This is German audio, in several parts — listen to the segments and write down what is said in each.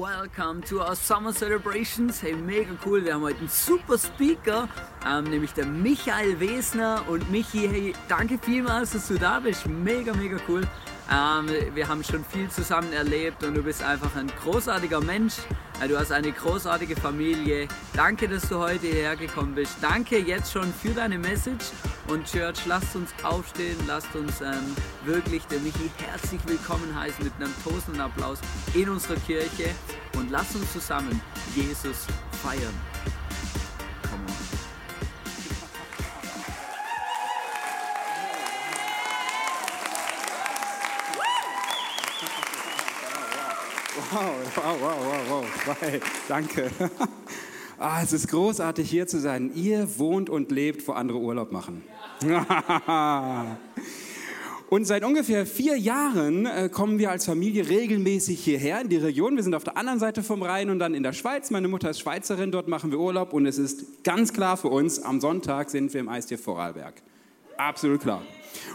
Welcome to our Summer Celebrations. Hey, mega cool. Wir haben heute einen super Speaker, ähm, nämlich der Michael Wesner. Und Michi, hey, danke vielmals, dass du da bist. Mega, mega cool. Ähm, wir haben schon viel zusammen erlebt und du bist einfach ein großartiger Mensch. Äh, du hast eine großartige Familie. Danke, dass du heute hierher gekommen bist. Danke jetzt schon für deine Message. Und Church, lasst uns aufstehen, lasst uns ähm, wirklich den Michi herzlich willkommen heißen mit einem tosenden Applaus in unserer Kirche und lasst uns zusammen Jesus feiern. Wow, wow, wow, wow, danke. Ah, es ist großartig hier zu sein. Ihr wohnt und lebt, wo andere Urlaub machen. Und seit ungefähr vier Jahren äh, kommen wir als Familie regelmäßig hierher in die Region. Wir sind auf der anderen Seite vom Rhein und dann in der Schweiz. Meine Mutter ist Schweizerin, dort machen wir Urlaub und es ist ganz klar für uns, am Sonntag sind wir im Eistier Vorarlberg. Absolut klar.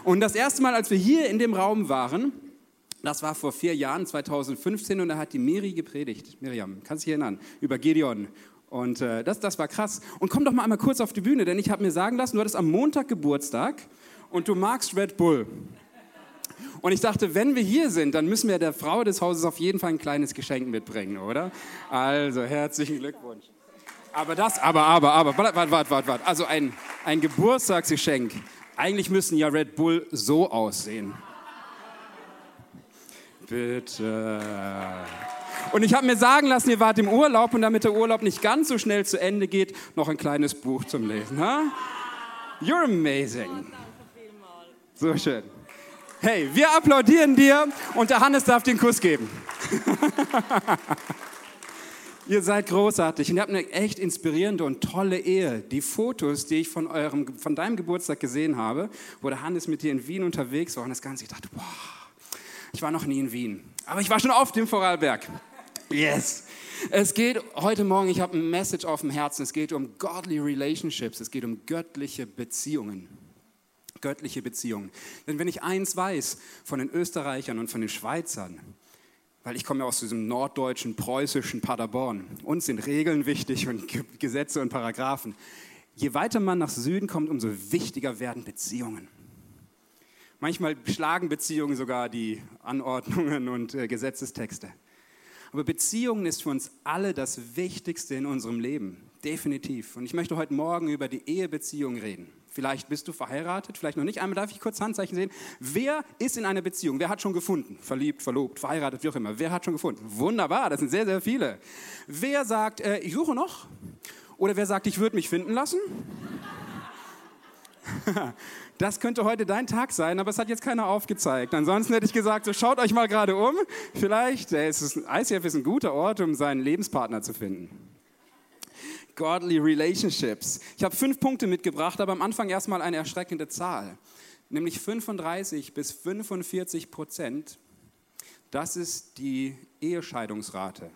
Und das erste Mal, als wir hier in dem Raum waren, das war vor vier Jahren, 2015, und da hat die Miri gepredigt. Miriam, kannst du dich erinnern? Über Gideon. Und äh, das, das war krass. Und komm doch mal einmal kurz auf die Bühne, denn ich habe mir sagen lassen, du hattest am Montag Geburtstag und du magst Red Bull. Und ich dachte, wenn wir hier sind, dann müssen wir der Frau des Hauses auf jeden Fall ein kleines Geschenk mitbringen, oder? Also, herzlichen Glückwunsch. Aber das, aber, aber, aber, warte, warte, warte, warte. Also ein, ein Geburtstagsgeschenk. Eigentlich müssen ja Red Bull so aussehen. Bitte. Und ich habe mir sagen lassen, ihr wart im Urlaub und damit der Urlaub nicht ganz so schnell zu Ende geht, noch ein kleines Buch zum Lesen. Ha? You're amazing. So schön. Hey, wir applaudieren dir und der Hannes darf den Kuss geben. ihr seid großartig und ihr habt eine echt inspirierende und tolle Ehe. Die Fotos, die ich von, eurem, von deinem Geburtstag gesehen habe, wo der Hannes mit dir in Wien unterwegs war und das Ganze, ich dachte, boah, ich war noch nie in Wien, aber ich war schon auf dem Vorarlberg. Yes. Es geht heute Morgen, ich habe ein Message auf dem Herzen, es geht um godly relationships, es geht um göttliche Beziehungen. Göttliche Beziehungen. Denn wenn ich eins weiß von den Österreichern und von den Schweizern, weil ich komme ja aus diesem norddeutschen, preußischen Paderborn, uns sind Regeln wichtig und Gesetze und Paragraphen. Je weiter man nach Süden kommt, umso wichtiger werden Beziehungen. Manchmal schlagen Beziehungen sogar die Anordnungen und äh, Gesetzestexte. Aber Beziehungen ist für uns alle das Wichtigste in unserem Leben, definitiv. Und ich möchte heute Morgen über die Ehebeziehung reden. Vielleicht bist du verheiratet, vielleicht noch nicht. Einmal darf ich kurz Handzeichen sehen. Wer ist in einer Beziehung? Wer hat schon gefunden? Verliebt, verlobt, verheiratet, wie auch immer. Wer hat schon gefunden? Wunderbar, das sind sehr, sehr viele. Wer sagt, äh, ich suche noch? Oder wer sagt, ich würde mich finden lassen? Das könnte heute dein Tag sein, aber es hat jetzt keiner aufgezeigt. Ansonsten hätte ich gesagt, so schaut euch mal gerade um. Vielleicht, äh, es ist, ICF ist ein guter Ort, um seinen Lebenspartner zu finden. Godly Relationships. Ich habe fünf Punkte mitgebracht, aber am Anfang erstmal eine erschreckende Zahl. Nämlich 35 bis 45 Prozent. Das ist die Ehescheidungsrate.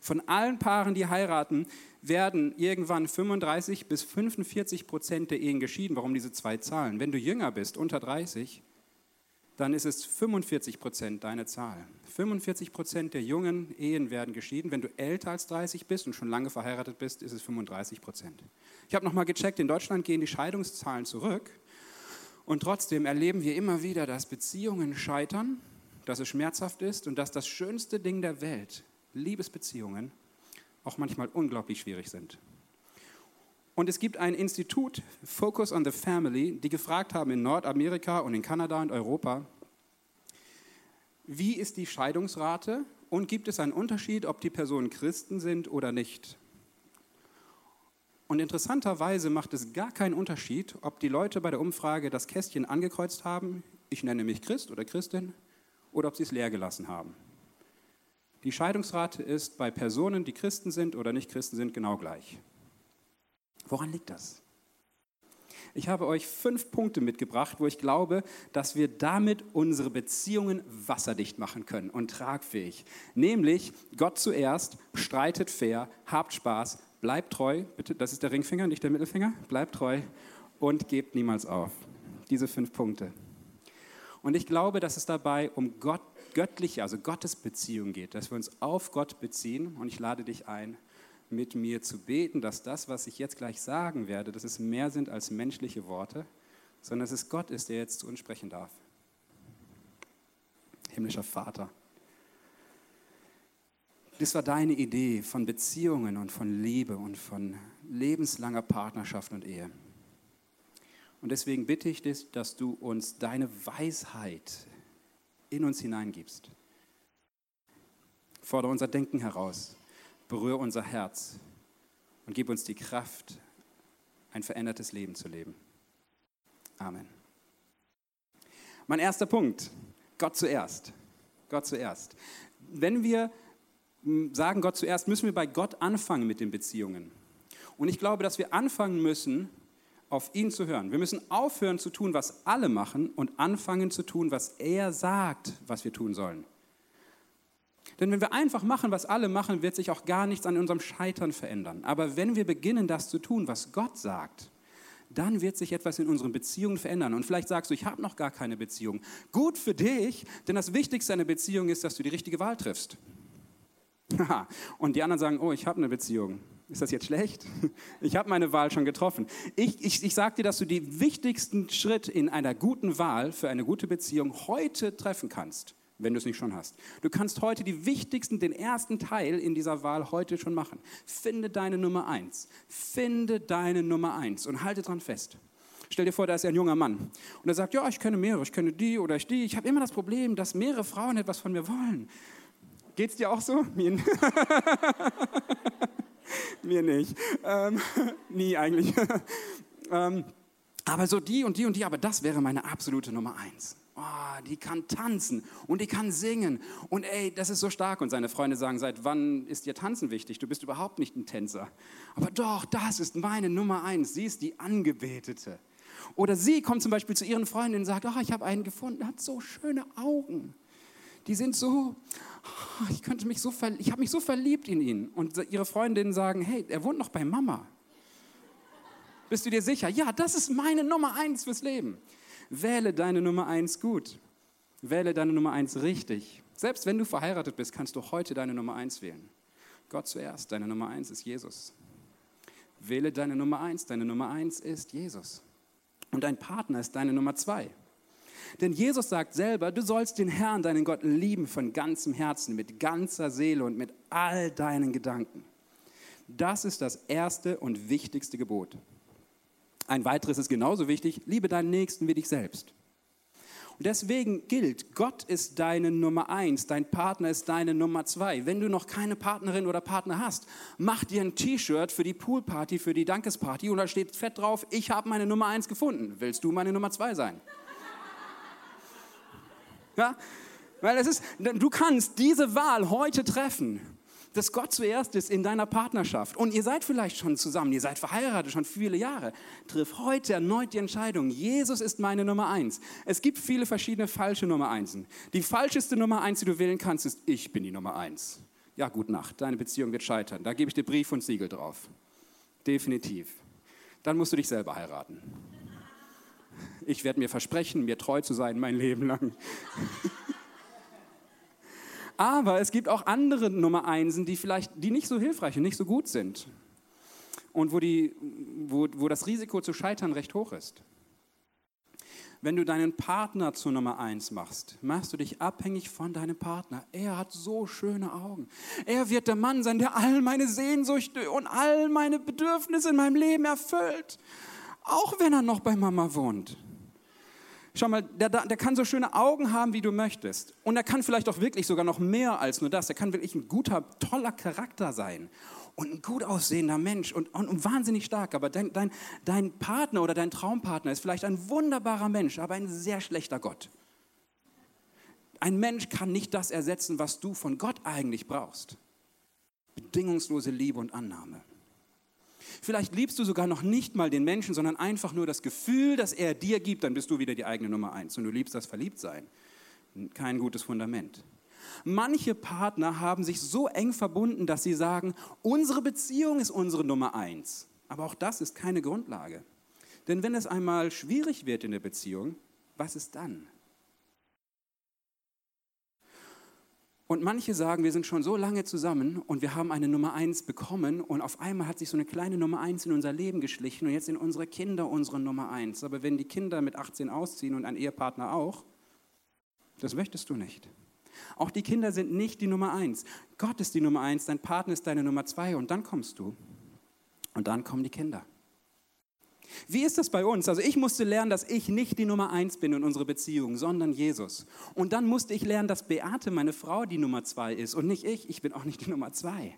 Von allen Paaren, die heiraten, werden irgendwann 35 bis 45 Prozent der Ehen geschieden. Warum diese zwei Zahlen? Wenn du jünger bist, unter 30, dann ist es 45 Prozent deine Zahl. 45 Prozent der jungen Ehen werden geschieden. Wenn du älter als 30 bist und schon lange verheiratet bist, ist es 35 Prozent. Ich habe nochmal gecheckt, in Deutschland gehen die Scheidungszahlen zurück. Und trotzdem erleben wir immer wieder, dass Beziehungen scheitern, dass es schmerzhaft ist und dass das schönste Ding der Welt, Liebesbeziehungen, auch manchmal unglaublich schwierig sind. Und es gibt ein Institut, Focus on the Family, die gefragt haben in Nordamerika und in Kanada und Europa, wie ist die Scheidungsrate und gibt es einen Unterschied, ob die Personen Christen sind oder nicht? Und interessanterweise macht es gar keinen Unterschied, ob die Leute bei der Umfrage das Kästchen angekreuzt haben, ich nenne mich Christ oder Christin, oder ob sie es leer gelassen haben. Die Scheidungsrate ist bei Personen, die Christen sind oder nicht Christen sind, genau gleich. Woran liegt das? Ich habe euch fünf Punkte mitgebracht, wo ich glaube, dass wir damit unsere Beziehungen wasserdicht machen können und tragfähig. Nämlich Gott zuerst, streitet fair, habt Spaß, bleibt treu, bitte, das ist der Ringfinger, nicht der Mittelfinger, bleibt treu und gebt niemals auf. Diese fünf Punkte. Und ich glaube, dass es dabei um Gott, göttliche, also Gottes Beziehung geht, dass wir uns auf Gott beziehen. Und ich lade dich ein, mit mir zu beten, dass das, was ich jetzt gleich sagen werde, dass es mehr sind als menschliche Worte, sondern dass es Gott ist, der jetzt zu uns sprechen darf. Himmlischer Vater. Das war deine Idee von Beziehungen und von Liebe und von lebenslanger Partnerschaft und Ehe. Und deswegen bitte ich dich, dass du uns deine Weisheit in uns hineingibst. Fordere unser Denken heraus, berühre unser Herz und gib uns die Kraft, ein verändertes Leben zu leben. Amen. Mein erster Punkt, Gott zuerst. Gott zuerst. Wenn wir hm, sagen Gott zuerst, müssen wir bei Gott anfangen mit den Beziehungen. Und ich glaube, dass wir anfangen müssen, auf ihn zu hören. Wir müssen aufhören zu tun, was alle machen und anfangen zu tun, was er sagt, was wir tun sollen. Denn wenn wir einfach machen, was alle machen, wird sich auch gar nichts an unserem Scheitern verändern. Aber wenn wir beginnen, das zu tun, was Gott sagt, dann wird sich etwas in unseren Beziehungen verändern. Und vielleicht sagst du, ich habe noch gar keine Beziehung. Gut für dich, denn das Wichtigste der Beziehung ist, dass du die richtige Wahl triffst. Und die anderen sagen, oh, ich habe eine Beziehung. Ist das jetzt schlecht? Ich habe meine Wahl schon getroffen. Ich, ich, ich sage dir, dass du die wichtigsten Schritte in einer guten Wahl für eine gute Beziehung heute treffen kannst, wenn du es nicht schon hast. Du kannst heute die wichtigsten, den ersten Teil in dieser Wahl heute schon machen. Finde deine Nummer eins. Finde deine Nummer eins und halte dran fest. Stell dir vor, da ist ein junger Mann und er sagt, ja, ich kenne mehrere, ich kenne die oder ich die. Ich habe immer das Problem, dass mehrere Frauen etwas von mir wollen. Geht es dir auch so? Mir nicht. Ähm, nie eigentlich. ähm, aber so die und die und die, aber das wäre meine absolute Nummer eins. Oh, die kann tanzen und die kann singen. Und ey, das ist so stark. Und seine Freunde sagen, seit wann ist dir Tanzen wichtig? Du bist überhaupt nicht ein Tänzer. Aber doch, das ist meine Nummer eins. Sie ist die Angebetete. Oder sie kommt zum Beispiel zu ihren Freundinnen und sagt, oh, ich habe einen gefunden, hat so schöne Augen. Die sind so, ich, könnte mich so ich habe mich so verliebt in ihn. Und ihre Freundinnen sagen, hey, er wohnt noch bei Mama. Bist du dir sicher? Ja, das ist meine Nummer eins fürs Leben. Wähle deine Nummer eins gut. Wähle deine Nummer eins richtig. Selbst wenn du verheiratet bist, kannst du heute deine Nummer eins wählen. Gott zuerst, deine Nummer eins ist Jesus. Wähle deine Nummer eins. Deine Nummer eins ist Jesus. Und dein Partner ist deine Nummer zwei. Denn Jesus sagt selber, du sollst den Herrn, deinen Gott, lieben von ganzem Herzen, mit ganzer Seele und mit all deinen Gedanken. Das ist das erste und wichtigste Gebot. Ein weiteres ist genauso wichtig, liebe deinen Nächsten wie dich selbst. Und deswegen gilt, Gott ist deine Nummer eins, dein Partner ist deine Nummer zwei. Wenn du noch keine Partnerin oder Partner hast, mach dir ein T-Shirt für die Poolparty, für die Dankesparty und da steht fett drauf, ich habe meine Nummer eins gefunden. Willst du meine Nummer zwei sein? Ja? Weil es ist, du kannst diese Wahl heute treffen, dass Gott zuerst ist in deiner Partnerschaft. Und ihr seid vielleicht schon zusammen, ihr seid verheiratet schon viele Jahre. Triff heute erneut die Entscheidung, Jesus ist meine Nummer eins. Es gibt viele verschiedene falsche Nummer einsen. Die falscheste Nummer eins, die du wählen kannst, ist, ich bin die Nummer eins. Ja, gut Nacht, deine Beziehung wird scheitern. Da gebe ich dir Brief und Siegel drauf. Definitiv. Dann musst du dich selber heiraten. Ich werde mir versprechen, mir treu zu sein mein Leben lang. Aber es gibt auch andere Nummer Einsen, die vielleicht, die nicht so hilfreich und nicht so gut sind. Und wo, die, wo, wo das Risiko zu scheitern recht hoch ist. Wenn du deinen Partner zur Nummer eins machst, machst du dich abhängig von deinem Partner. Er hat so schöne Augen. Er wird der Mann sein, der all meine Sehnsüchte und all meine Bedürfnisse in meinem Leben erfüllt. Auch wenn er noch bei Mama wohnt. Schau mal, der, der kann so schöne Augen haben, wie du möchtest. Und er kann vielleicht auch wirklich sogar noch mehr als nur das. Er kann wirklich ein guter, toller Charakter sein und ein gut aussehender Mensch und, und, und wahnsinnig stark. Aber dein, dein, dein Partner oder dein Traumpartner ist vielleicht ein wunderbarer Mensch, aber ein sehr schlechter Gott. Ein Mensch kann nicht das ersetzen, was du von Gott eigentlich brauchst. Bedingungslose Liebe und Annahme. Vielleicht liebst du sogar noch nicht mal den Menschen, sondern einfach nur das Gefühl, das er dir gibt, dann bist du wieder die eigene Nummer eins. Und du liebst das Verliebtsein. Kein gutes Fundament. Manche Partner haben sich so eng verbunden, dass sie sagen, unsere Beziehung ist unsere Nummer eins. Aber auch das ist keine Grundlage. Denn wenn es einmal schwierig wird in der Beziehung, was ist dann? Und manche sagen, wir sind schon so lange zusammen und wir haben eine Nummer eins bekommen und auf einmal hat sich so eine kleine Nummer eins in unser Leben geschlichen und jetzt sind unsere Kinder unsere Nummer eins. Aber wenn die Kinder mit 18 ausziehen und ein Ehepartner auch, das möchtest du nicht. Auch die Kinder sind nicht die Nummer eins. Gott ist die Nummer eins, dein Partner ist deine Nummer zwei und dann kommst du. Und dann kommen die Kinder. Wie ist das bei uns? Also ich musste lernen, dass ich nicht die Nummer eins bin in unserer Beziehung, sondern Jesus. Und dann musste ich lernen, dass Beate, meine Frau, die Nummer zwei ist und nicht ich. Ich bin auch nicht die Nummer zwei.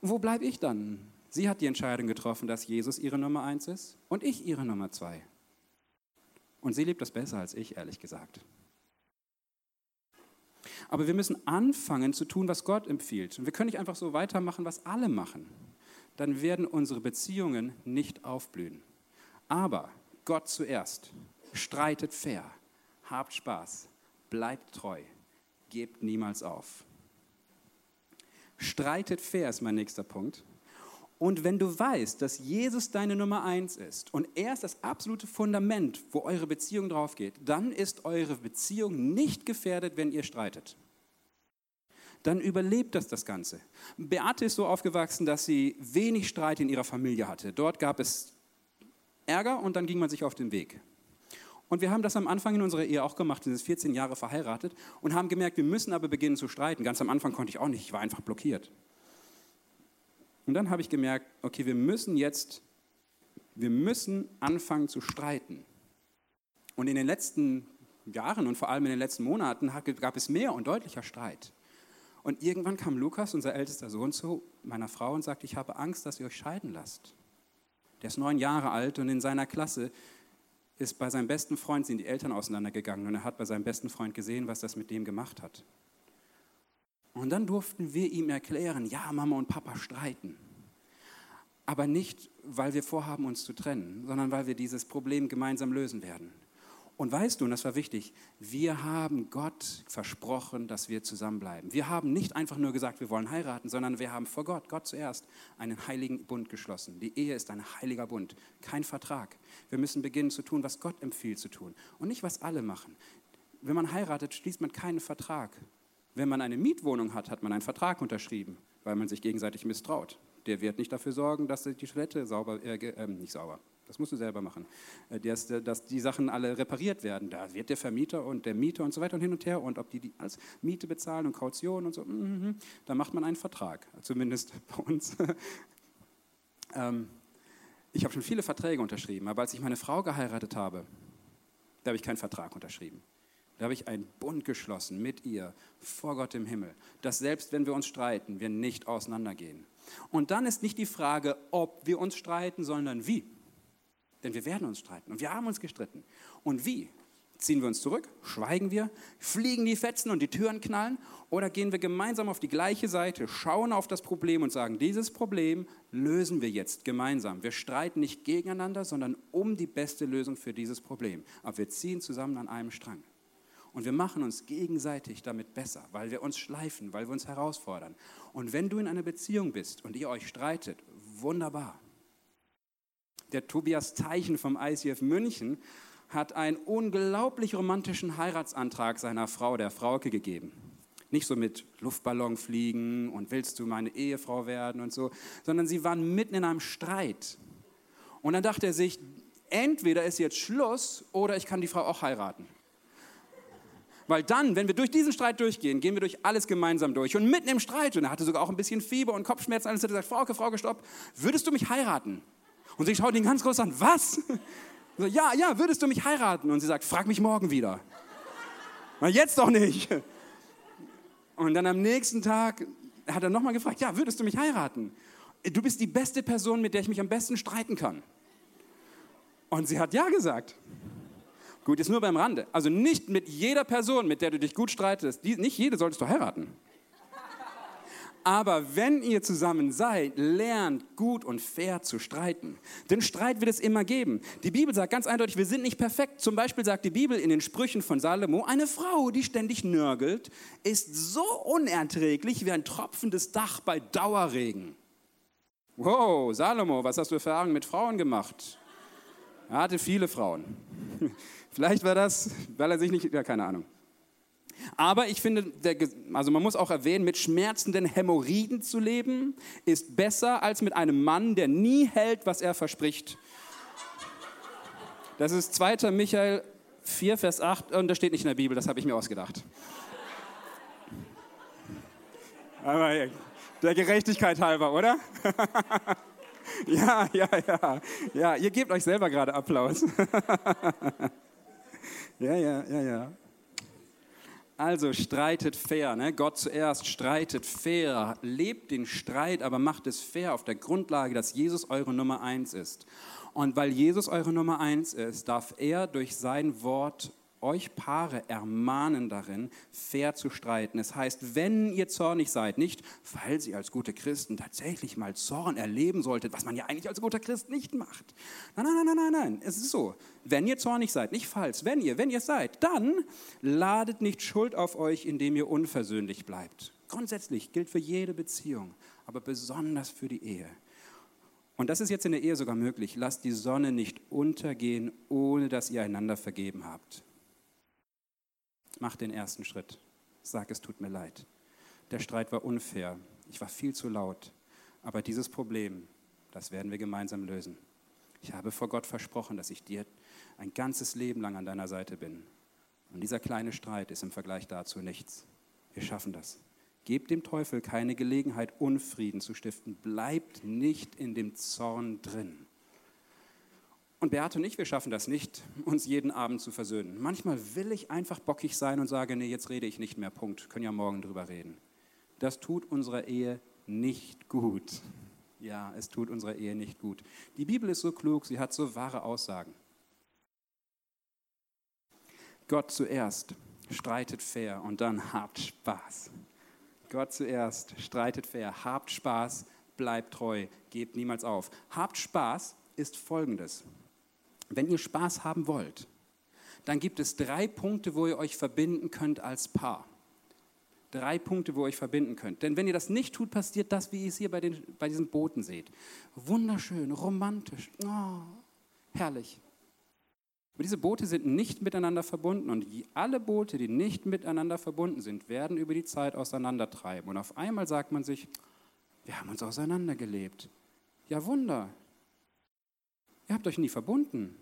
Und wo bleibe ich dann? Sie hat die Entscheidung getroffen, dass Jesus ihre Nummer eins ist und ich ihre Nummer zwei. Und sie liebt das besser als ich, ehrlich gesagt. Aber wir müssen anfangen zu tun, was Gott empfiehlt. Und wir können nicht einfach so weitermachen, was alle machen. Dann werden unsere Beziehungen nicht aufblühen. Aber Gott zuerst. Streitet fair. Habt Spaß. Bleibt treu. Gebt niemals auf. Streitet fair ist mein nächster Punkt. Und wenn du weißt, dass Jesus deine Nummer eins ist und er ist das absolute Fundament, wo eure Beziehung drauf geht, dann ist eure Beziehung nicht gefährdet, wenn ihr streitet. Dann überlebt das das Ganze. Beate ist so aufgewachsen, dass sie wenig Streit in ihrer Familie hatte. Dort gab es Ärger und dann ging man sich auf den Weg. Und wir haben das am Anfang in unserer Ehe auch gemacht, wir sind 14 Jahre verheiratet und haben gemerkt, wir müssen aber beginnen zu streiten. Ganz am Anfang konnte ich auch nicht, ich war einfach blockiert. Und dann habe ich gemerkt, okay, wir müssen jetzt, wir müssen anfangen zu streiten. Und in den letzten Jahren und vor allem in den letzten Monaten gab es mehr und deutlicher Streit. Und irgendwann kam Lukas, unser ältester Sohn, zu meiner Frau und sagte, ich habe Angst, dass ihr euch scheiden lasst. Der ist neun Jahre alt und in seiner Klasse ist bei seinem besten Freund sind die Eltern auseinandergegangen und er hat bei seinem besten Freund gesehen, was das mit dem gemacht hat. Und dann durften wir ihm erklären, ja, Mama und Papa streiten. Aber nicht, weil wir vorhaben, uns zu trennen, sondern weil wir dieses Problem gemeinsam lösen werden. Und weißt du, und das war wichtig, wir haben Gott versprochen, dass wir zusammenbleiben. Wir haben nicht einfach nur gesagt, wir wollen heiraten, sondern wir haben vor Gott, Gott zuerst, einen heiligen Bund geschlossen. Die Ehe ist ein heiliger Bund, kein Vertrag. Wir müssen beginnen zu tun, was Gott empfiehlt zu tun und nicht, was alle machen. Wenn man heiratet, schließt man keinen Vertrag, wenn man eine Mietwohnung hat, hat man einen Vertrag unterschrieben, weil man sich gegenseitig misstraut. Der wird nicht dafür sorgen, dass die Toilette sauber, äh, äh, nicht sauber, das musst du selber machen, äh, dass, dass, die Sachen alle repariert werden. Da wird der Vermieter und der Mieter und so weiter und hin und her und ob die, die als Miete bezahlen und Kaution und so, mm, mm, da macht man einen Vertrag, zumindest bei uns. ähm, ich habe schon viele Verträge unterschrieben, aber als ich meine Frau geheiratet habe, da habe ich keinen Vertrag unterschrieben. Da habe ich einen Bund geschlossen mit ihr vor Gott im Himmel, dass selbst wenn wir uns streiten, wir nicht auseinandergehen. Und dann ist nicht die Frage, ob wir uns streiten, sondern wie. Denn wir werden uns streiten und wir haben uns gestritten. Und wie? Ziehen wir uns zurück? Schweigen wir? Fliegen die Fetzen und die Türen knallen? Oder gehen wir gemeinsam auf die gleiche Seite, schauen auf das Problem und sagen, dieses Problem lösen wir jetzt gemeinsam. Wir streiten nicht gegeneinander, sondern um die beste Lösung für dieses Problem. Aber wir ziehen zusammen an einem Strang. Und wir machen uns gegenseitig damit besser, weil wir uns schleifen, weil wir uns herausfordern. Und wenn du in einer Beziehung bist und ihr euch streitet, wunderbar. Der Tobias Teichen vom ICF München hat einen unglaublich romantischen Heiratsantrag seiner Frau, der Frauke, gegeben. Nicht so mit Luftballon fliegen und willst du meine Ehefrau werden und so, sondern sie waren mitten in einem Streit. Und dann dachte er sich, entweder ist jetzt Schluss oder ich kann die Frau auch heiraten. Weil dann, wenn wir durch diesen Streit durchgehen, gehen wir durch alles gemeinsam durch. Und mitten im Streit, und er hatte sogar auch ein bisschen Fieber und Kopfschmerzen, alles hat er gesagt, Frauke, Frauke, stopp, würdest du mich heiraten? Und sie schaut ihn ganz groß an, was? So, ja, ja, würdest du mich heiraten? Und sie sagt, frag mich morgen wieder. Na, jetzt doch nicht. Und dann am nächsten Tag hat er nochmal gefragt, ja, würdest du mich heiraten? Du bist die beste Person, mit der ich mich am besten streiten kann. Und sie hat ja gesagt. Gut, ist nur beim Rande. Also nicht mit jeder Person, mit der du dich gut streitest. Die, nicht jede solltest du heiraten. Aber wenn ihr zusammen seid, lernt gut und fair zu streiten. Denn Streit wird es immer geben. Die Bibel sagt ganz eindeutig, wir sind nicht perfekt. Zum Beispiel sagt die Bibel in den Sprüchen von Salomo, eine Frau, die ständig nörgelt, ist so unerträglich wie ein tropfendes Dach bei Dauerregen. Wow, Salomo, was hast du für Erfahrungen mit Frauen gemacht? Er hatte viele Frauen. Vielleicht war das, weil er sich nicht, ja, keine Ahnung. Aber ich finde, der, also man muss auch erwähnen, mit schmerzenden Hämorrhoiden zu leben, ist besser als mit einem Mann, der nie hält, was er verspricht. Das ist 2. Michael 4, Vers 8, und das steht nicht in der Bibel, das habe ich mir ausgedacht. Aber der Gerechtigkeit halber, oder? ja, ja, ja. Ja, ihr gebt euch selber gerade Applaus. ja, ja, ja, ja. Also streitet fair, ne? Gott zuerst, streitet fair, lebt den Streit, aber macht es fair auf der Grundlage, dass Jesus eure Nummer eins ist. Und weil Jesus eure Nummer eins ist, darf er durch sein Wort euch Paare ermahnen darin, fair zu streiten. Es heißt, wenn ihr zornig seid, nicht weil sie als gute Christen tatsächlich mal Zorn erleben solltet, was man ja eigentlich als guter Christ nicht macht. Nein, nein, nein, nein, nein. Es ist so, wenn ihr zornig seid, nicht falsch, wenn ihr, wenn ihr seid, dann ladet nicht Schuld auf euch, indem ihr unversöhnlich bleibt. Grundsätzlich gilt für jede Beziehung, aber besonders für die Ehe. Und das ist jetzt in der Ehe sogar möglich. Lasst die Sonne nicht untergehen, ohne dass ihr einander vergeben habt. Mach den ersten Schritt. Sag, es tut mir leid. Der Streit war unfair. Ich war viel zu laut. Aber dieses Problem, das werden wir gemeinsam lösen. Ich habe vor Gott versprochen, dass ich dir ein ganzes Leben lang an deiner Seite bin. Und dieser kleine Streit ist im Vergleich dazu nichts. Wir schaffen das. Gebt dem Teufel keine Gelegenheit, Unfrieden zu stiften. Bleibt nicht in dem Zorn drin. Und Beate und ich, wir schaffen das nicht, uns jeden Abend zu versöhnen. Manchmal will ich einfach bockig sein und sage, nee, jetzt rede ich nicht mehr, Punkt. Können ja morgen drüber reden. Das tut unserer Ehe nicht gut. Ja, es tut unserer Ehe nicht gut. Die Bibel ist so klug, sie hat so wahre Aussagen. Gott zuerst, streitet fair und dann habt Spaß. Gott zuerst, streitet fair, habt Spaß, bleibt treu, gebt niemals auf. Habt Spaß ist folgendes. Wenn ihr Spaß haben wollt, dann gibt es drei Punkte, wo ihr euch verbinden könnt als Paar. Drei Punkte, wo ihr euch verbinden könnt. Denn wenn ihr das nicht tut, passiert das, wie ihr es hier bei, den, bei diesen Booten seht. Wunderschön, romantisch, oh, herrlich. Aber diese Boote sind nicht miteinander verbunden und alle Boote, die nicht miteinander verbunden sind, werden über die Zeit auseinandertreiben. Und auf einmal sagt man sich, wir haben uns auseinandergelebt. Ja, Wunder, Ihr habt euch nie verbunden.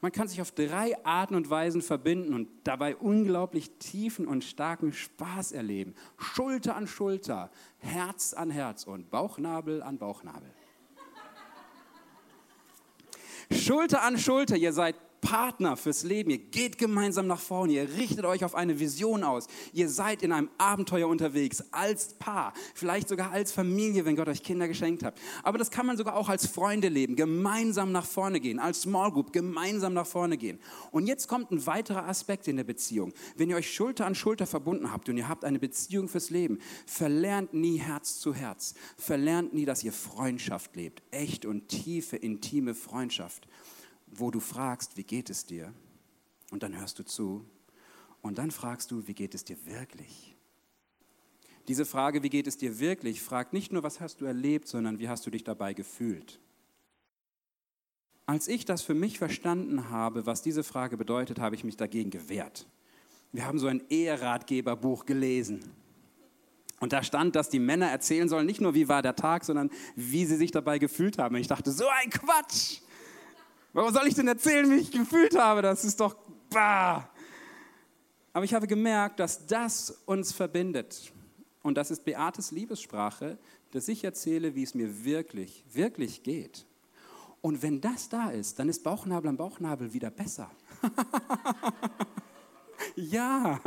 Man kann sich auf drei Arten und Weisen verbinden und dabei unglaublich tiefen und starken Spaß erleben. Schulter an Schulter, Herz an Herz und Bauchnabel an Bauchnabel. Schulter an Schulter, ihr seid Partner fürs Leben. Ihr geht gemeinsam nach vorne. Ihr richtet euch auf eine Vision aus. Ihr seid in einem Abenteuer unterwegs als Paar, vielleicht sogar als Familie, wenn Gott euch Kinder geschenkt hat. Aber das kann man sogar auch als Freunde leben, gemeinsam nach vorne gehen, als Small Group gemeinsam nach vorne gehen. Und jetzt kommt ein weiterer Aspekt in der Beziehung. Wenn ihr euch Schulter an Schulter verbunden habt und ihr habt eine Beziehung fürs Leben, verlernt nie Herz zu Herz. Verlernt nie, dass ihr Freundschaft lebt. Echt und tiefe, intime Freundschaft wo du fragst, wie geht es dir? Und dann hörst du zu. Und dann fragst du, wie geht es dir wirklich? Diese Frage, wie geht es dir wirklich, fragt nicht nur, was hast du erlebt, sondern wie hast du dich dabei gefühlt? Als ich das für mich verstanden habe, was diese Frage bedeutet, habe ich mich dagegen gewehrt. Wir haben so ein Eheratgeberbuch gelesen. Und da stand, dass die Männer erzählen sollen, nicht nur wie war der Tag, sondern wie sie sich dabei gefühlt haben. Und ich dachte, so ein Quatsch! Warum soll ich denn erzählen, wie ich gefühlt habe? Das ist doch. Bah. Aber ich habe gemerkt, dass das uns verbindet. Und das ist Beates Liebessprache, dass ich erzähle, wie es mir wirklich, wirklich geht. Und wenn das da ist, dann ist Bauchnabel am Bauchnabel wieder besser. ja,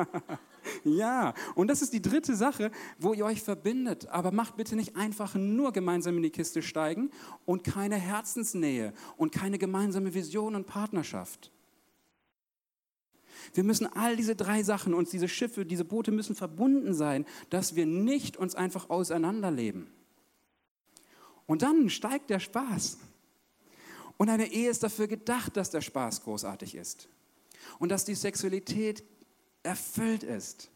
ja. Und das ist die dritte Sache, wo ihr euch verbindet. Aber macht bitte nicht einfach nur gemeinsam in die Kiste steigen und keine Herzensnähe und keine gemeinsame Vision und Partnerschaft. Wir müssen all diese drei Sachen, uns diese Schiffe, diese Boote müssen verbunden sein, dass wir nicht uns einfach auseinanderleben. Und dann steigt der Spaß. Und eine Ehe ist dafür gedacht, dass der Spaß großartig ist. Und dass die Sexualität erfüllt ist.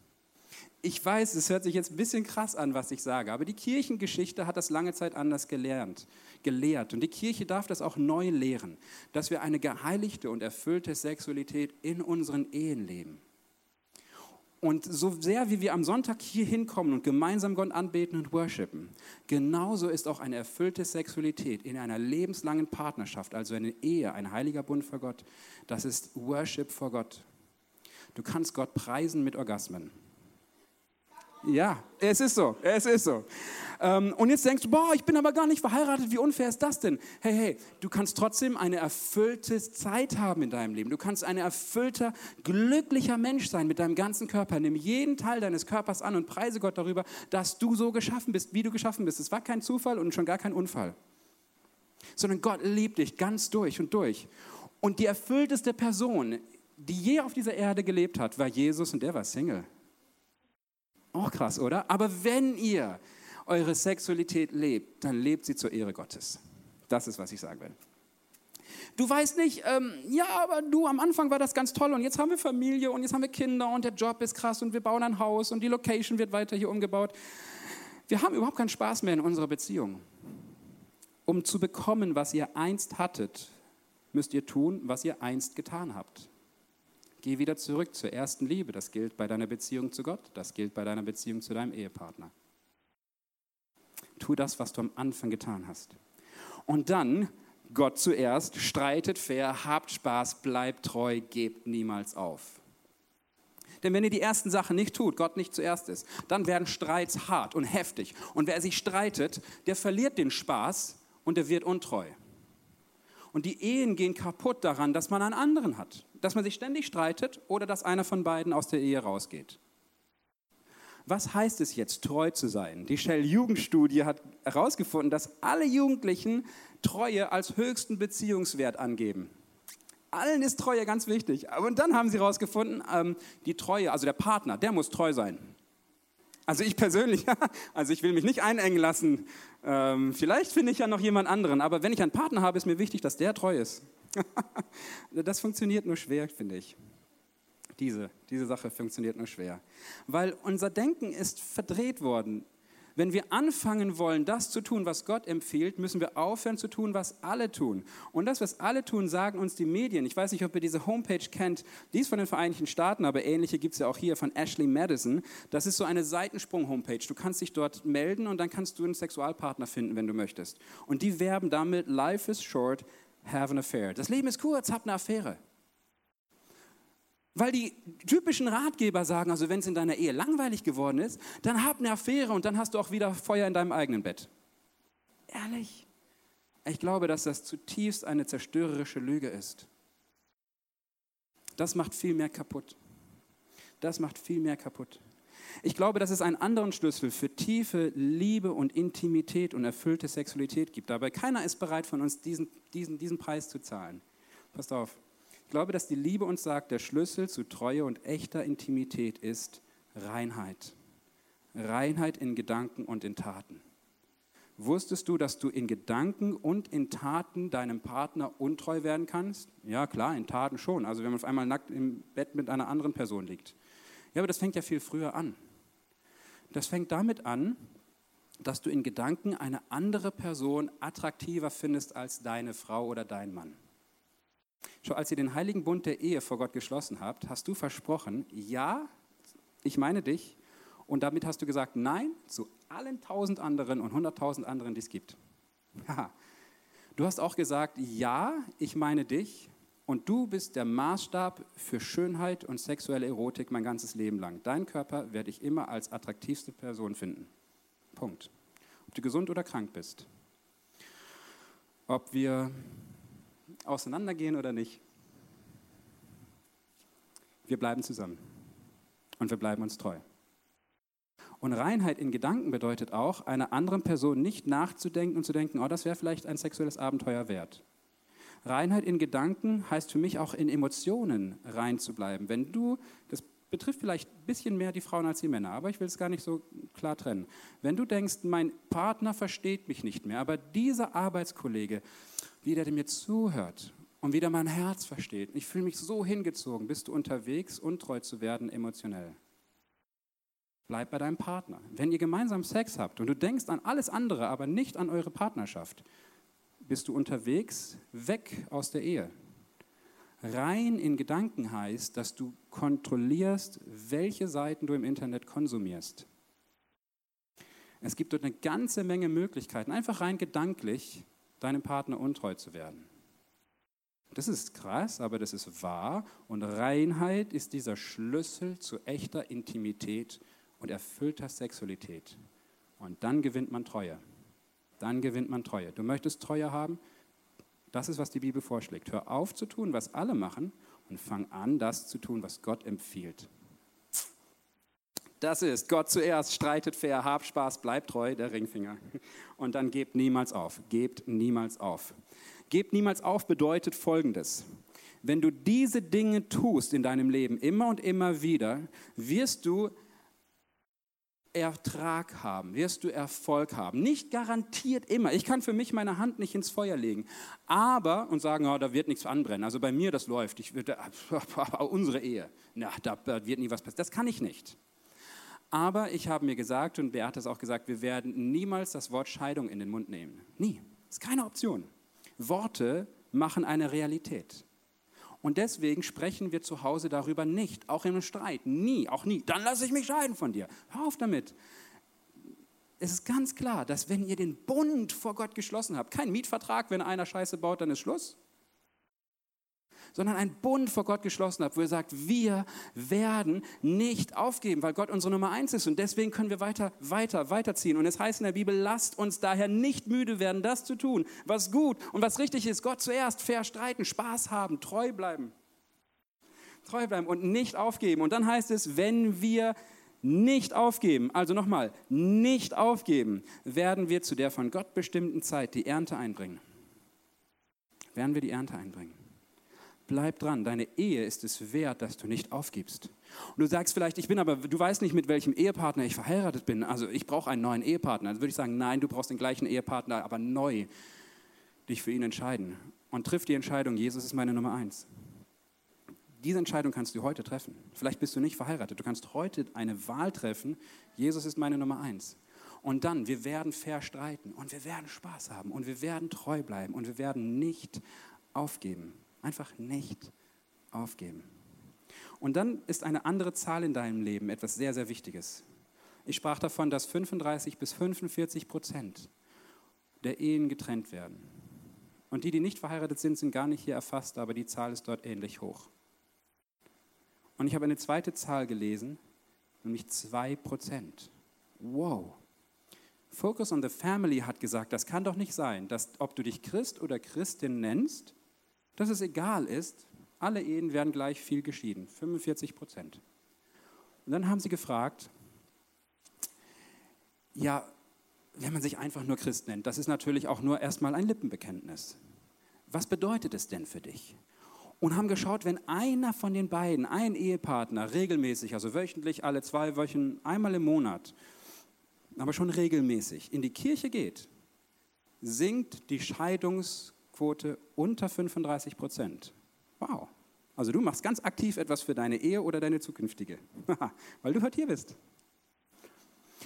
Ich weiß, es hört sich jetzt ein bisschen krass an, was ich sage, aber die Kirchengeschichte hat das lange Zeit anders gelernt, gelehrt. Und die Kirche darf das auch neu lehren, dass wir eine geheiligte und erfüllte Sexualität in unseren Ehen leben. Und so sehr wie wir am Sonntag hier hinkommen und gemeinsam Gott anbeten und worshipen, genauso ist auch eine erfüllte Sexualität in einer lebenslangen Partnerschaft, also eine Ehe, ein heiliger Bund vor Gott, das ist Worship vor Gott. Du kannst Gott preisen mit Orgasmen. Ja, es ist so, es ist so. Ähm, und jetzt denkst du, boah, ich bin aber gar nicht verheiratet, wie unfair ist das denn? Hey, hey, du kannst trotzdem eine erfüllte Zeit haben in deinem Leben. Du kannst ein erfüllter, glücklicher Mensch sein mit deinem ganzen Körper. Nimm jeden Teil deines Körpers an und preise Gott darüber, dass du so geschaffen bist, wie du geschaffen bist. Es war kein Zufall und schon gar kein Unfall. Sondern Gott liebt dich ganz durch und durch. Und die erfüllteste Person, die je auf dieser Erde gelebt hat, war Jesus und der war Single. Auch krass, oder? Aber wenn ihr eure Sexualität lebt, dann lebt sie zur Ehre Gottes. Das ist, was ich sagen will. Du weißt nicht, ähm, ja, aber du, am Anfang war das ganz toll und jetzt haben wir Familie und jetzt haben wir Kinder und der Job ist krass und wir bauen ein Haus und die Location wird weiter hier umgebaut. Wir haben überhaupt keinen Spaß mehr in unserer Beziehung. Um zu bekommen, was ihr einst hattet, müsst ihr tun, was ihr einst getan habt. Geh wieder zurück zur ersten Liebe. Das gilt bei deiner Beziehung zu Gott, das gilt bei deiner Beziehung zu deinem Ehepartner. Tu das, was du am Anfang getan hast. Und dann, Gott zuerst, streitet fair, habt Spaß, bleibt treu, gebt niemals auf. Denn wenn ihr die ersten Sachen nicht tut, Gott nicht zuerst ist, dann werden Streits hart und heftig. Und wer sich streitet, der verliert den Spaß und der wird untreu. Und die Ehen gehen kaputt daran, dass man einen anderen hat, dass man sich ständig streitet oder dass einer von beiden aus der Ehe rausgeht. Was heißt es jetzt, treu zu sein? Die Shell-Jugendstudie hat herausgefunden, dass alle Jugendlichen Treue als höchsten Beziehungswert angeben. Allen ist Treue ganz wichtig. Und dann haben sie herausgefunden, ähm, die Treue, also der Partner, der muss treu sein. Also ich persönlich, also ich will mich nicht einengen lassen. Ähm, vielleicht finde ich ja noch jemand anderen, aber wenn ich einen Partner habe, ist mir wichtig, dass der treu ist. das funktioniert nur schwer, finde ich. Diese, diese Sache funktioniert nur schwer. Weil unser Denken ist verdreht worden. Wenn wir anfangen wollen, das zu tun, was Gott empfiehlt, müssen wir aufhören zu tun, was alle tun. Und das, was alle tun, sagen uns die Medien. Ich weiß nicht, ob ihr diese Homepage kennt. Die ist von den Vereinigten Staaten, aber ähnliche gibt es ja auch hier von Ashley Madison. Das ist so eine Seitensprung-Homepage. Du kannst dich dort melden und dann kannst du einen Sexualpartner finden, wenn du möchtest. Und die werben damit, Life is short, have an affair. Das Leben ist kurz, hab eine Affäre. Weil die typischen Ratgeber sagen, also wenn es in deiner Ehe langweilig geworden ist, dann hab eine Affäre und dann hast du auch wieder Feuer in deinem eigenen Bett. Ehrlich? Ich glaube, dass das zutiefst eine zerstörerische Lüge ist. Das macht viel mehr kaputt. Das macht viel mehr kaputt. Ich glaube, dass es einen anderen Schlüssel für tiefe Liebe und Intimität und erfüllte Sexualität gibt. Dabei keiner ist bereit von uns, diesen, diesen, diesen Preis zu zahlen. Passt auf. Ich glaube, dass die Liebe uns sagt, der Schlüssel zu Treue und echter Intimität ist Reinheit. Reinheit in Gedanken und in Taten. Wusstest du, dass du in Gedanken und in Taten deinem Partner untreu werden kannst? Ja, klar, in Taten schon. Also wenn man auf einmal nackt im Bett mit einer anderen Person liegt. Ja, aber das fängt ja viel früher an. Das fängt damit an, dass du in Gedanken eine andere Person attraktiver findest als deine Frau oder dein Mann. Schau, als ihr den heiligen Bund der Ehe vor Gott geschlossen habt, hast du versprochen, ja, ich meine dich. Und damit hast du gesagt, nein zu allen tausend anderen und hunderttausend anderen, die es gibt. Du hast auch gesagt, ja, ich meine dich und du bist der Maßstab für Schönheit und sexuelle Erotik mein ganzes Leben lang. Dein Körper werde ich immer als attraktivste Person finden. Punkt. Ob du gesund oder krank bist. Ob wir auseinandergehen oder nicht. Wir bleiben zusammen und wir bleiben uns treu. Und Reinheit in Gedanken bedeutet auch, einer anderen Person nicht nachzudenken und zu denken, oh, das wäre vielleicht ein sexuelles Abenteuer wert. Reinheit in Gedanken heißt für mich auch in Emotionen rein zu bleiben. Wenn du, das betrifft vielleicht ein bisschen mehr die Frauen als die Männer, aber ich will es gar nicht so klar trennen. Wenn du denkst, mein Partner versteht mich nicht mehr, aber dieser Arbeitskollege, wie der mir zuhört und wieder mein Herz versteht, ich fühle mich so hingezogen, bist du unterwegs, untreu zu werden emotionell. Bleib bei deinem Partner. Wenn ihr gemeinsam Sex habt und du denkst an alles andere, aber nicht an eure Partnerschaft, bist du unterwegs weg aus der Ehe. Rein in Gedanken heißt, dass du kontrollierst, welche Seiten du im Internet konsumierst. Es gibt dort eine ganze Menge Möglichkeiten, einfach rein gedanklich deinem Partner untreu zu werden. Das ist krass, aber das ist wahr. Und Reinheit ist dieser Schlüssel zu echter Intimität und erfüllter Sexualität. Und dann gewinnt man Treue. Dann gewinnt man Treue. Du möchtest Treue haben? Das ist, was die Bibel vorschlägt. Hör auf zu tun, was alle machen und fang an, das zu tun, was Gott empfiehlt. Das ist Gott zuerst, streitet fair, hab Spaß, bleibt treu, der Ringfinger. Und dann gebt niemals auf. Gebt niemals auf. Gebt niemals auf bedeutet folgendes. Wenn du diese Dinge tust in deinem Leben immer und immer wieder, wirst du Ertrag haben, wirst du Erfolg haben. Nicht garantiert immer. Ich kann für mich meine Hand nicht ins Feuer legen, aber und sagen, oh, da wird nichts anbrennen. Also bei mir das läuft. Ich würde unsere Ehe, na, da wird nie was passieren. Das kann ich nicht. Aber ich habe mir gesagt und Beat hat es auch gesagt, wir werden niemals das Wort Scheidung in den Mund nehmen. Nie. Das ist keine Option. Worte machen eine Realität. Und deswegen sprechen wir zu Hause darüber nicht, auch einem Streit, nie, auch nie. Dann lasse ich mich scheiden von dir. Hör auf damit. Es ist ganz klar, dass wenn ihr den Bund vor Gott geschlossen habt, kein Mietvertrag, wenn einer Scheiße baut, dann ist Schluss sondern einen Bund vor Gott geschlossen habt, wo er sagt, wir werden nicht aufgeben, weil Gott unsere Nummer eins ist und deswegen können wir weiter, weiter, weiterziehen. Und es heißt in der Bibel, lasst uns daher nicht müde werden, das zu tun, was gut und was richtig ist. Gott zuerst, fair streiten, Spaß haben, treu bleiben. Treu bleiben und nicht aufgeben. Und dann heißt es, wenn wir nicht aufgeben, also nochmal, nicht aufgeben, werden wir zu der von Gott bestimmten Zeit die Ernte einbringen. Werden wir die Ernte einbringen. Bleib dran. Deine Ehe ist es wert, dass du nicht aufgibst. Und du sagst vielleicht, ich bin aber, du weißt nicht, mit welchem Ehepartner ich verheiratet bin. Also ich brauche einen neuen Ehepartner. Dann würde ich sagen, nein, du brauchst den gleichen Ehepartner, aber neu dich für ihn entscheiden. Und triff die Entscheidung, Jesus ist meine Nummer eins. Diese Entscheidung kannst du heute treffen. Vielleicht bist du nicht verheiratet. Du kannst heute eine Wahl treffen, Jesus ist meine Nummer eins. Und dann, wir werden fair streiten und wir werden Spaß haben und wir werden treu bleiben und wir werden nicht aufgeben. Einfach nicht aufgeben. Und dann ist eine andere Zahl in deinem Leben etwas sehr, sehr Wichtiges. Ich sprach davon, dass 35 bis 45 Prozent der Ehen getrennt werden. Und die, die nicht verheiratet sind, sind gar nicht hier erfasst, aber die Zahl ist dort ähnlich hoch. Und ich habe eine zweite Zahl gelesen, nämlich 2 Prozent. Wow. Focus on the Family hat gesagt, das kann doch nicht sein, dass ob du dich Christ oder Christin nennst, dass es egal ist, alle Ehen werden gleich viel geschieden, 45 Prozent. Und dann haben sie gefragt, ja, wenn man sich einfach nur Christ nennt, das ist natürlich auch nur erstmal ein Lippenbekenntnis. Was bedeutet es denn für dich? Und haben geschaut, wenn einer von den beiden, ein Ehepartner, regelmäßig, also wöchentlich, alle zwei Wochen, einmal im Monat, aber schon regelmäßig in die Kirche geht, sinkt die Scheidungs- Quote unter 35 Prozent. Wow. Also du machst ganz aktiv etwas für deine Ehe oder deine zukünftige, weil du heute hier bist.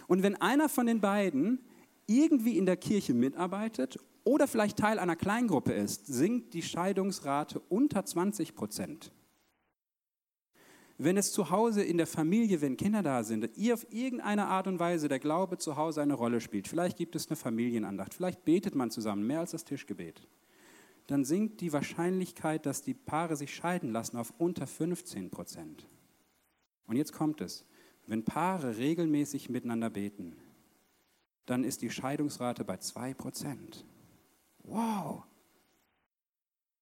Und wenn einer von den beiden irgendwie in der Kirche mitarbeitet oder vielleicht Teil einer Kleingruppe ist, sinkt die Scheidungsrate unter 20 Prozent. Wenn es zu Hause in der Familie, wenn Kinder da sind, ihr auf irgendeine Art und Weise der Glaube zu Hause eine Rolle spielt, vielleicht gibt es eine Familienandacht, vielleicht betet man zusammen mehr als das Tischgebet dann sinkt die Wahrscheinlichkeit, dass die Paare sich scheiden lassen, auf unter 15 Prozent. Und jetzt kommt es. Wenn Paare regelmäßig miteinander beten, dann ist die Scheidungsrate bei 2 Prozent. Wow!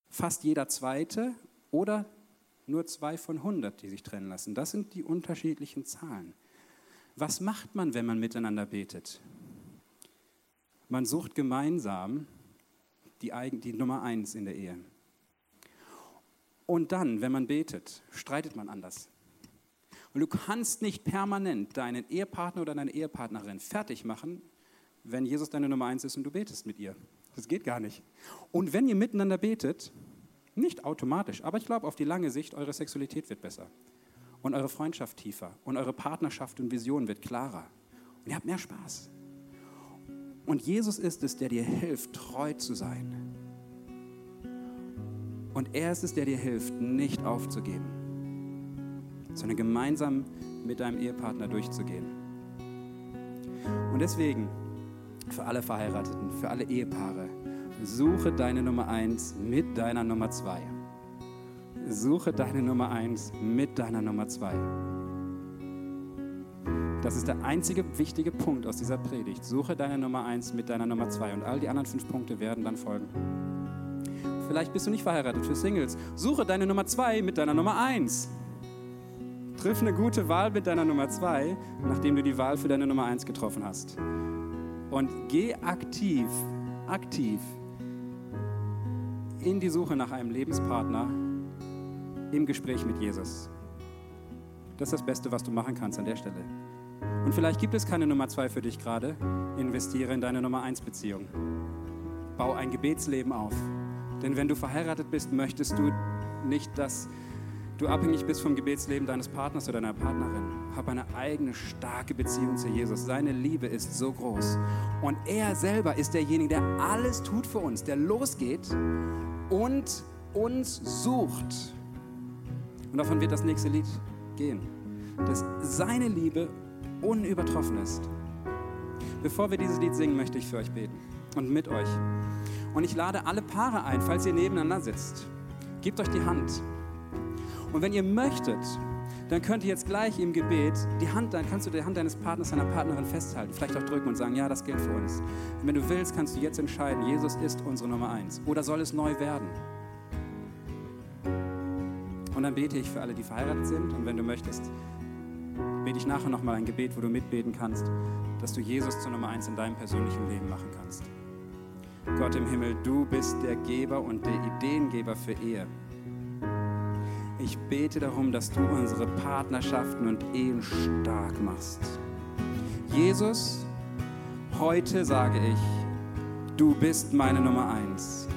Fast jeder Zweite oder nur zwei von 100, die sich trennen lassen. Das sind die unterschiedlichen Zahlen. Was macht man, wenn man miteinander betet? Man sucht gemeinsam die, die Nummer eins in der Ehe. Und dann, wenn man betet, streitet man anders. Und du kannst nicht permanent deinen Ehepartner oder deine Ehepartnerin fertig machen, wenn Jesus deine Nummer eins ist und du betest mit ihr. Das geht gar nicht. Und wenn ihr miteinander betet, nicht automatisch, aber ich glaube, auf die lange Sicht, eure Sexualität wird besser. Und eure Freundschaft tiefer. Und eure Partnerschaft und Vision wird klarer. Und ihr habt mehr Spaß. Und Jesus ist es, der dir hilft, treu zu sein. Und er ist es, der dir hilft, nicht aufzugeben, sondern gemeinsam mit deinem Ehepartner durchzugehen. Und deswegen, für alle Verheirateten, für alle Ehepaare, suche deine Nummer eins mit deiner Nummer zwei. Suche deine Nummer eins mit deiner Nummer zwei. Das ist der einzige wichtige Punkt aus dieser Predigt. Suche deine Nummer eins mit deiner Nummer zwei und all die anderen fünf Punkte werden dann folgen. Vielleicht bist du nicht verheiratet für Singles. Suche deine Nummer zwei mit deiner Nummer eins. Triff eine gute Wahl mit deiner Nummer zwei, nachdem du die Wahl für deine Nummer eins getroffen hast. Und geh aktiv, aktiv in die Suche nach einem Lebenspartner im Gespräch mit Jesus. Das ist das Beste, was du machen kannst an der Stelle. Und vielleicht gibt es keine Nummer zwei für dich gerade. Investiere in deine Nummer eins Beziehung. Bau ein Gebetsleben auf. Denn wenn du verheiratet bist, möchtest du nicht, dass du abhängig bist vom Gebetsleben deines Partners oder deiner Partnerin. Hab eine eigene starke Beziehung zu Jesus. Seine Liebe ist so groß. Und er selber ist derjenige, der alles tut für uns, der losgeht und uns sucht. Und davon wird das nächste Lied gehen. Dass seine Liebe unübertroffen ist. Bevor wir dieses Lied singen, möchte ich für euch beten und mit euch. Und ich lade alle Paare ein, falls ihr nebeneinander sitzt. Gebt euch die Hand. Und wenn ihr möchtet, dann könnt ihr jetzt gleich im Gebet die Hand, dann kannst du die Hand deines Partners, deiner Partnerin festhalten, vielleicht auch drücken und sagen, ja, das gilt für uns. Und wenn du willst, kannst du jetzt entscheiden, Jesus ist unsere Nummer eins. Oder soll es neu werden? Und dann bete ich für alle, die verheiratet sind. Und wenn du möchtest, bete ich nachher nochmal ein Gebet, wo du mitbeten kannst, dass du Jesus zur Nummer eins in deinem persönlichen Leben machen kannst. Gott im Himmel, du bist der Geber und der Ideengeber für Ehe. Ich bete darum, dass du unsere Partnerschaften und Ehen stark machst. Jesus, heute sage ich, du bist meine Nummer eins.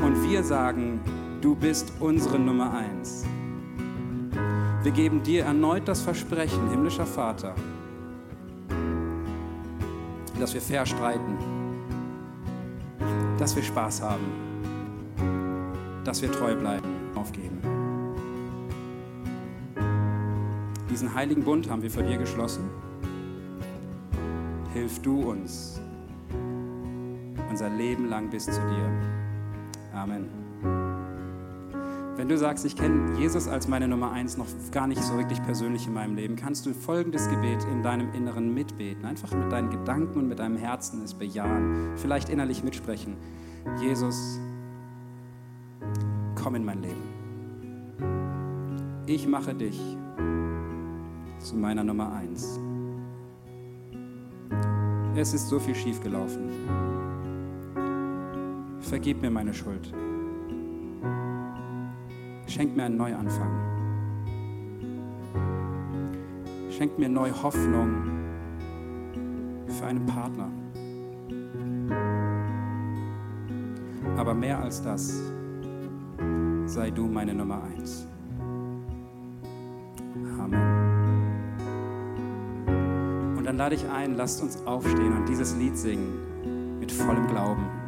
Und wir sagen, du bist unsere Nummer eins. Wir geben dir erneut das Versprechen, himmlischer Vater, dass wir fair streiten, dass wir Spaß haben, dass wir treu bleiben, aufgeben. Diesen heiligen Bund haben wir vor dir geschlossen. Hilf du uns unser Leben lang bis zu dir. Amen. Wenn du sagst, ich kenne Jesus als meine Nummer eins noch gar nicht so wirklich persönlich in meinem Leben, kannst du folgendes Gebet in deinem Inneren mitbeten. Einfach mit deinen Gedanken und mit deinem Herzen es bejahen. Vielleicht innerlich mitsprechen. Jesus, komm in mein Leben. Ich mache dich zu meiner Nummer eins. Es ist so viel schiefgelaufen. Vergib mir meine Schuld. Schenk mir einen Neuanfang. Schenk mir neue Hoffnung für einen Partner. Aber mehr als das, sei du meine Nummer eins. Amen. Und dann lade ich ein, lasst uns aufstehen und dieses Lied singen mit vollem Glauben.